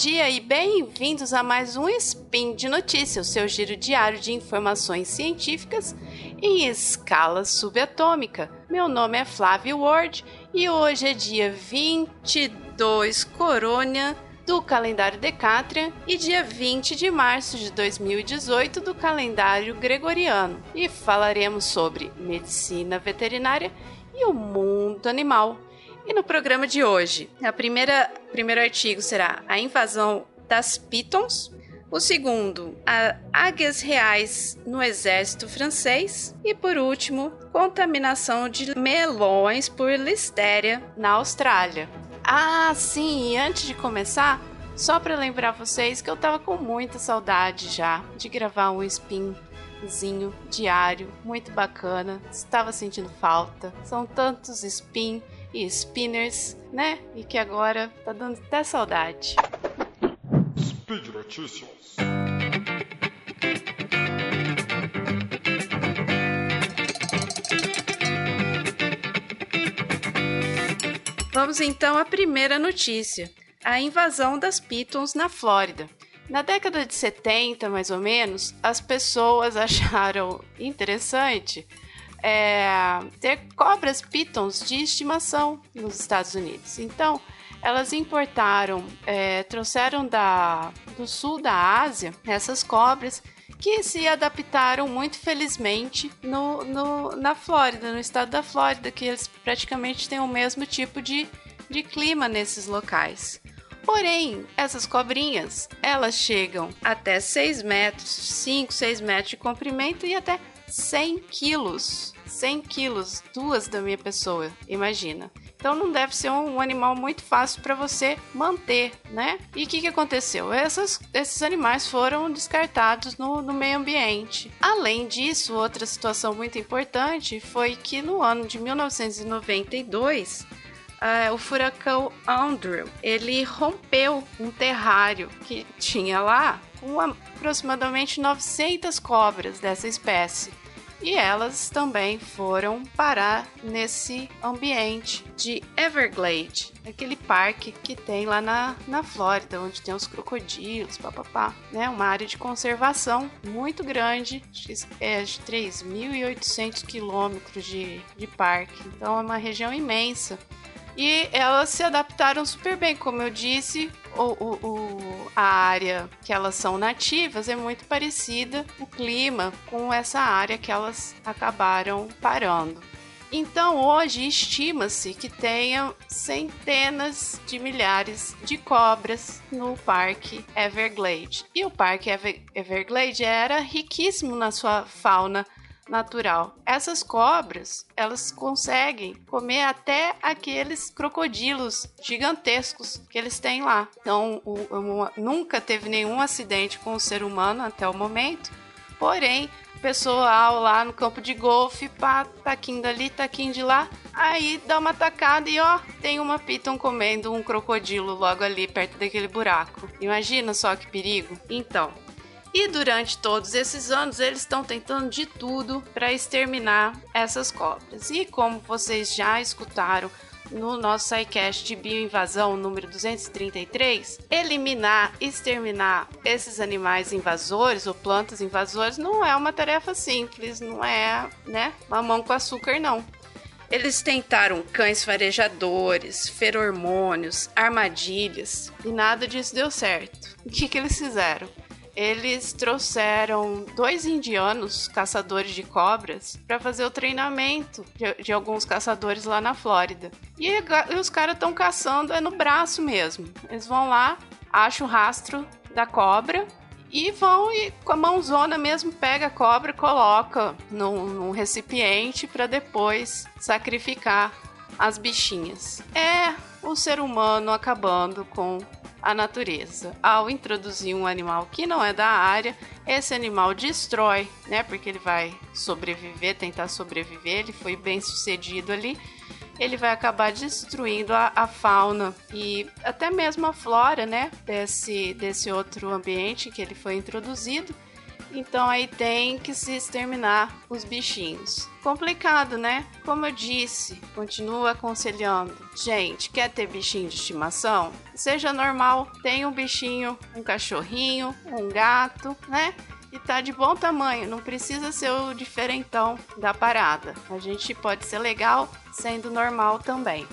dia e bem-vindos a mais um Spin de Notícias, seu giro diário de informações científicas em escala subatômica. Meu nome é Flávio Ward e hoje é dia 22 Corônia do calendário Decatrian e dia 20 de março de 2018 do calendário Gregoriano. E falaremos sobre medicina veterinária e o mundo animal. E no programa de hoje, a primeira primeiro artigo será a invasão das pitons, o segundo, a águias reais no exército francês e por último, contaminação de melões por listéria na Austrália. Ah, sim, e antes de começar, só para lembrar vocês que eu tava com muita saudade já de gravar um spinzinho diário, muito bacana. Estava sentindo falta. São tantos spin e spinners, né? E que agora tá dando até saudade. Speed Notícias. Vamos então à primeira notícia: a invasão das pitons na Flórida. Na década de 70, mais ou menos, as pessoas acharam interessante é, ter cobras pitons de estimação nos Estados Unidos. Então, elas importaram, é, trouxeram da, do sul da Ásia essas cobras que se adaptaram muito felizmente no, no, na Flórida, no estado da Flórida, que eles praticamente têm o mesmo tipo de, de clima nesses locais. Porém, essas cobrinhas, elas chegam até 6 metros, 5, 6 metros de comprimento e até 100 quilos. 100 quilos, duas da minha pessoa, imagina. Então não deve ser um, animal muito fácil para você manter, né? E o que, que aconteceu? Essas, esses animais foram descartados no, no meio ambiente. Além disso, outra situação muito importante foi que no ano de 1992 Uh, o furacão Andrew ele rompeu um terrário que tinha lá com aproximadamente 900 cobras dessa espécie e elas também foram parar nesse ambiente de Everglade, aquele parque que tem lá na, na Flórida, onde tem os crocodilos, papapá, né? Uma área de conservação muito grande, é de 3.800 quilômetros de, de parque, então é uma região imensa. E elas se adaptaram super bem, como eu disse, o, o, o, a área que elas são nativas é muito parecida, o clima, com essa área que elas acabaram parando. Então, hoje estima-se que tenha centenas de milhares de cobras no Parque Everglade. E o Parque Everglade era riquíssimo na sua fauna natural. Essas cobras, elas conseguem comer até aqueles crocodilos gigantescos que eles têm lá. Então, o, o, nunca teve nenhum acidente com o ser humano até o momento. Porém, pessoal lá no campo de golfe, pá, taquinho dali, taquinho de lá, aí dá uma tacada e ó, tem uma piton comendo um crocodilo logo ali perto daquele buraco. Imagina só que perigo. Então, e durante todos esses anos eles estão tentando de tudo para exterminar essas cobras. E como vocês já escutaram no nosso SciCast de bioinvasão número 233, eliminar, exterminar esses animais invasores ou plantas invasoras não é uma tarefa simples, não é, né, mamão com açúcar não. Eles tentaram cães farejadores, feromônios, armadilhas e nada disso deu certo. O que, que eles fizeram? Eles trouxeram dois indianos caçadores de cobras para fazer o treinamento de, de, alguns caçadores lá na Flórida. E, e os caras estão caçando é no braço mesmo. Eles vão lá, acham o rastro da cobra e vão e com a mãozona mesmo pega a cobra, coloca num, num recipiente para depois sacrificar as bichinhas. É o ser humano acabando com a natureza. Ao introduzir um animal que não é da área, esse animal destrói, né? Porque ele vai sobreviver, tentar sobreviver, ele foi bem sucedido ali. Ele vai acabar destruindo a, a fauna e até mesmo a flora, né? Desse, desse outro ambiente que ele foi introduzido. Então aí tem que se exterminar os bichinhos. Complicado, né? Como eu disse, continuo aconselhando. Gente, quer ter bichinho de estimação? Seja normal, tenha um bichinho, um cachorrinho, um gato, né? e tá de bom tamanho, não precisa ser o diferentão da parada. A gente pode ser legal sendo normal também.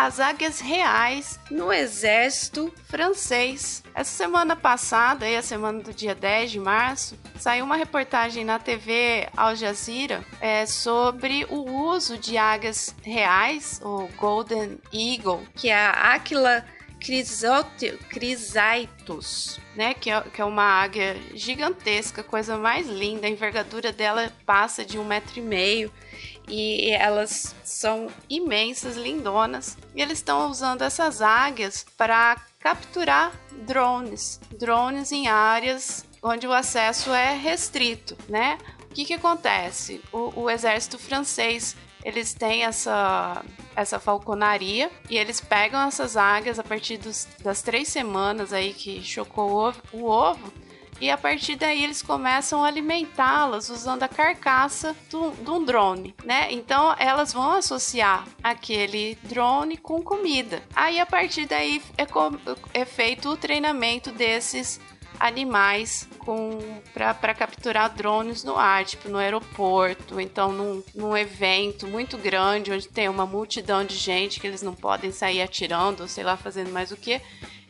As águias reais no exército francês. Essa semana passada, aí a semana do dia 10 de março, saiu uma reportagem na TV Al Jazeera é, sobre o uso de águias reais, o Golden Eagle, que é a Aquila Crisaitus, né? Que é, que é uma águia gigantesca, coisa mais linda. A envergadura dela passa de um metro e meio e elas são imensas, lindonas. E eles estão usando essas águias para capturar drones, drones em áreas onde o acesso é restrito, né? O que, que acontece? O, o exército francês eles têm essa, essa falconaria e eles pegam essas águias a partir dos, das três semanas aí que chocou o ovo, o ovo e a partir daí eles começam a alimentá-las usando a carcaça de um drone, né? Então elas vão associar aquele drone com comida. Aí a partir daí é, é feito o treinamento desses animais para capturar drones no ar, tipo no aeroporto, então num, num evento muito grande onde tem uma multidão de gente que eles não podem sair atirando, sei lá, fazendo mais o que,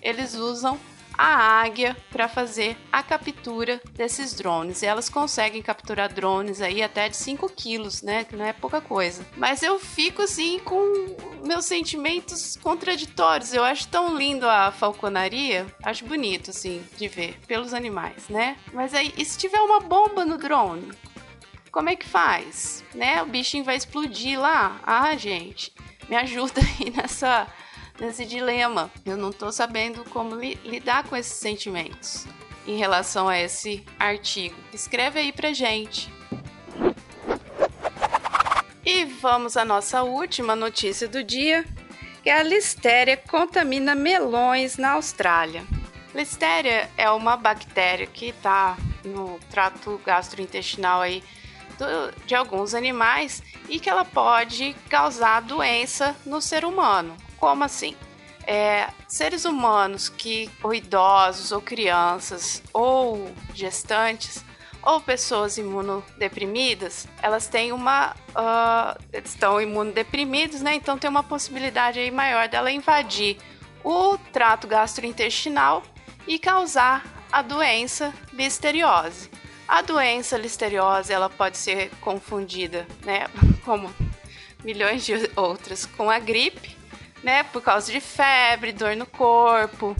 eles usam a águia para fazer a captura desses drones. E elas conseguem capturar drones aí até de 5 quilos, né? Que não é pouca coisa. Mas eu fico assim com meus sentimentos contraditórios. Eu acho tão lindo a falconaria, acho bonito assim de ver pelos animais, né? Mas aí, e se tiver uma bomba no drone? Como é que faz? Né? O bichinho vai explodir lá. Ah, gente, me ajuda aí nessa nesse dilema. Eu não estou sabendo como li lidar com esses sentimentos em relação a esse artigo. Escreve aí pra gente. E vamos à nossa última notícia do dia, que é a listéria contamina melões na Austrália. Listéria é uma bactéria que está no trato gastrointestinal aí do, de alguns animais e que ela pode causar doença no ser humano. Como assim? É, seres humanos que, ou idosos, ou crianças, ou gestantes, ou pessoas imunodeprimidas, elas têm uma. Uh, estão imunodeprimidos, né? Então tem uma possibilidade aí maior dela invadir o trato gastrointestinal e causar a doença listeriose. A doença listeriose ela pode ser confundida, né, como milhões de outras, com a gripe, né? Por causa de febre, dor no corpo.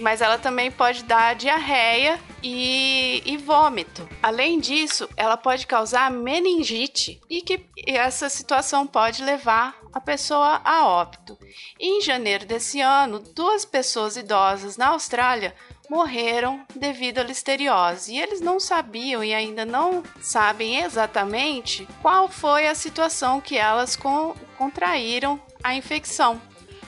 Mas ela também pode dar diarreia e, e vômito. Além disso, ela pode causar meningite e que e essa situação pode levar a pessoa a óbito. Em janeiro desse ano, duas pessoas idosas na Austrália morreram devido à listeriose. E eles não sabiam e ainda não sabem exatamente qual foi a situação que elas con contraíram a infecção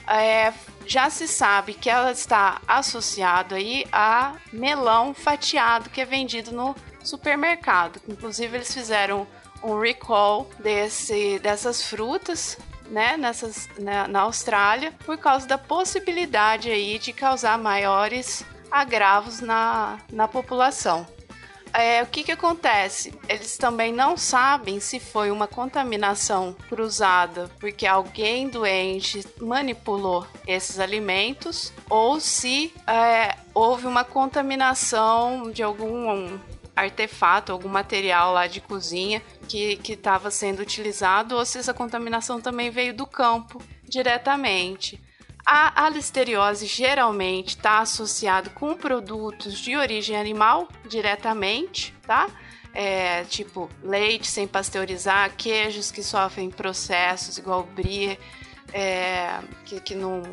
é, já se sabe que ela está associada aí a melão fatiado que é vendido no supermercado. Inclusive eles fizeram um recall desse, dessas frutas né, nessas, né, na Austrália por causa da possibilidade aí de causar maiores agravos na, na população é, o que, que acontece? Eles também não sabem se foi uma contaminação cruzada porque alguém doente manipulou esses alimentos ou se é, houve uma contaminação de algum artefato, algum material lá de cozinha que estava sendo utilizado ou se essa contaminação também veio do campo diretamente. A, listeriose geralmente está associada com produtos de origem animal diretamente, tá? É, tipo leite sem pasteurizar, queijos que sofrem processos igual brie, é, que, que, não,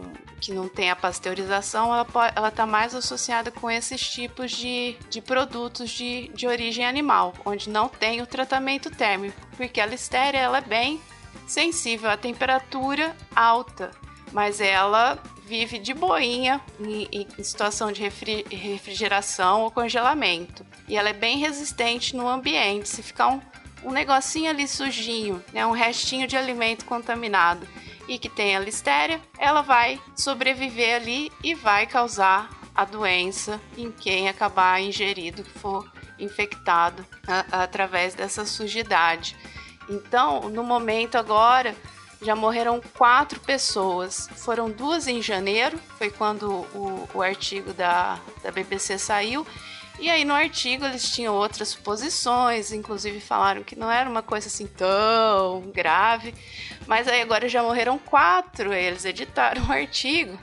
que não tem a pasteurização, ela está tá mais associada com esses tipos de, de produtos de, de origem animal, onde não tem o tratamento térmico, porque a listéria ela é bem sensível à temperatura alta mas ela vive de boinha em, em situação de refri, refrigeração ou congelamento. E ela é bem resistente no ambiente. Se ficar um, um negocinho ali sujinho, né, um restinho de alimento contaminado e que tem a listéria, ela vai sobreviver ali e vai causar a doença em quem acabar ingerido, que for infectado a, através dessa sujidade. Então, no momento agora, já morreram quatro pessoas. Foram duas em janeiro, foi quando o, o artigo da, da BBC saiu. E aí no artigo eles tinham outras suposições, inclusive falaram que não era uma coisa assim tão grave. Mas aí agora já morreram quatro, eles editaram o artigo.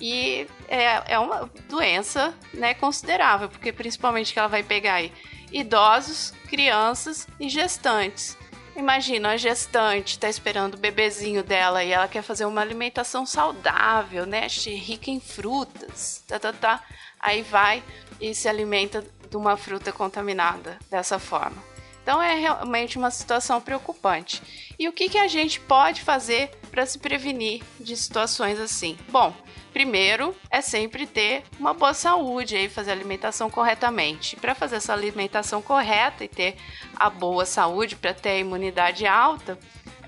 E é, é uma doença né, considerável, porque principalmente que ela vai pegar aí idosos, crianças e gestantes. Imagina a gestante está esperando o bebezinho dela e ela quer fazer uma alimentação saudável, né? Rica em frutas, tá, tá, tá. Aí vai e se alimenta de uma fruta contaminada dessa forma. Então é realmente uma situação preocupante. E o que, que a gente pode fazer para se prevenir de situações assim? Bom, primeiro é sempre ter uma boa saúde e fazer a alimentação corretamente. Para fazer essa alimentação correta e ter a boa saúde, para ter a imunidade alta,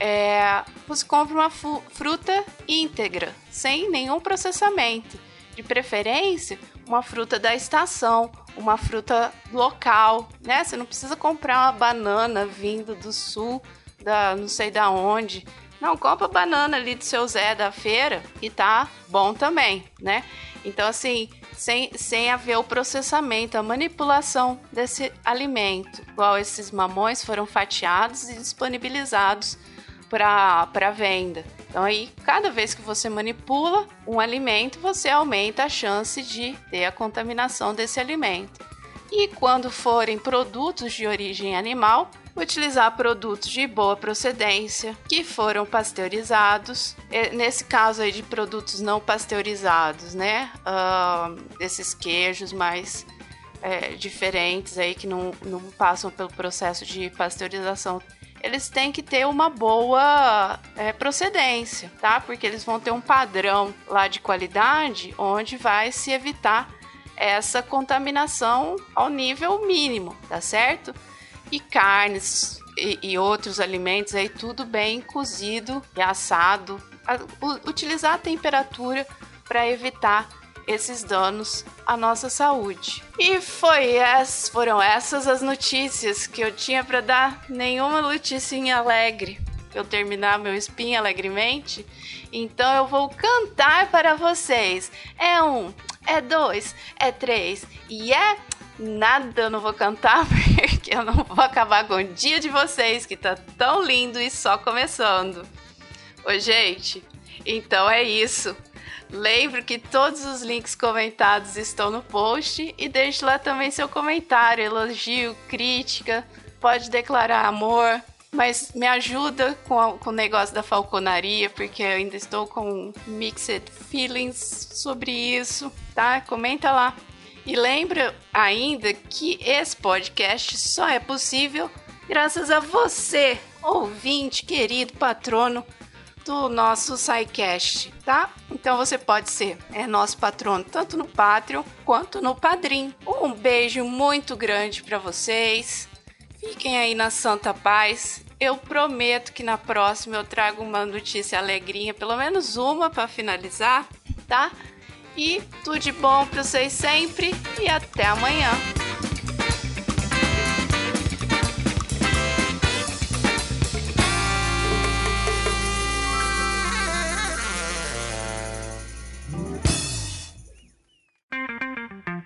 é, você compra uma fruta íntegra, sem nenhum processamento. De preferência, uma fruta da estação, uma fruta local, né? Você não precisa comprar uma banana vindo do sul, da não sei da onde. Não, compra banana ali do seu Zé da feira e tá bom também, né? Então, assim, sem, sem haver o processamento, a manipulação desse alimento. Igual esses mamões foram fatiados e disponibilizados para venda. Então aí, cada vez que você manipula um alimento, você aumenta a chance de ter a contaminação desse alimento. E quando forem produtos de origem animal, utilizar produtos de boa procedência que foram pasteurizados. Nesse caso aí de produtos não pasteurizados, né? Uh, esses queijos mais é, diferentes aí que não, não passam pelo processo de pasteurização eles têm que ter uma boa é, procedência, tá? Porque eles vão ter um padrão lá de qualidade onde vai se evitar essa contaminação ao nível mínimo, tá certo? E carnes e, e outros alimentos aí tudo bem cozido e assado. utilizar a temperatura para evitar esses danos à nossa saúde. E foi ess, foram essas as notícias que eu tinha para dar. Nenhuma notícia alegre. Eu terminar meu spin alegremente. Então eu vou cantar para vocês. É um, é dois, é três e é nada eu não vou cantar porque eu não vou acabar com o dia de vocês que tá tão lindo e só começando. Ô, gente, então é isso. Lembre que todos os links comentados estão no post e deixe lá também seu comentário, elogio, crítica, pode declarar amor, mas me ajuda com, a, com o negócio da falconaria, porque eu ainda estou com mixed feelings sobre isso, tá? Comenta lá. E lembra ainda que esse podcast só é possível graças a você, ouvinte, querido patrono do nosso SciCast, tá? Então você pode ser é nosso patrono tanto no Patreon quanto no Padrim. Um beijo muito grande para vocês. Fiquem aí na santa paz. Eu prometo que na próxima eu trago uma notícia alegrinha, pelo menos uma para finalizar, tá? E tudo de bom para vocês sempre e até amanhã.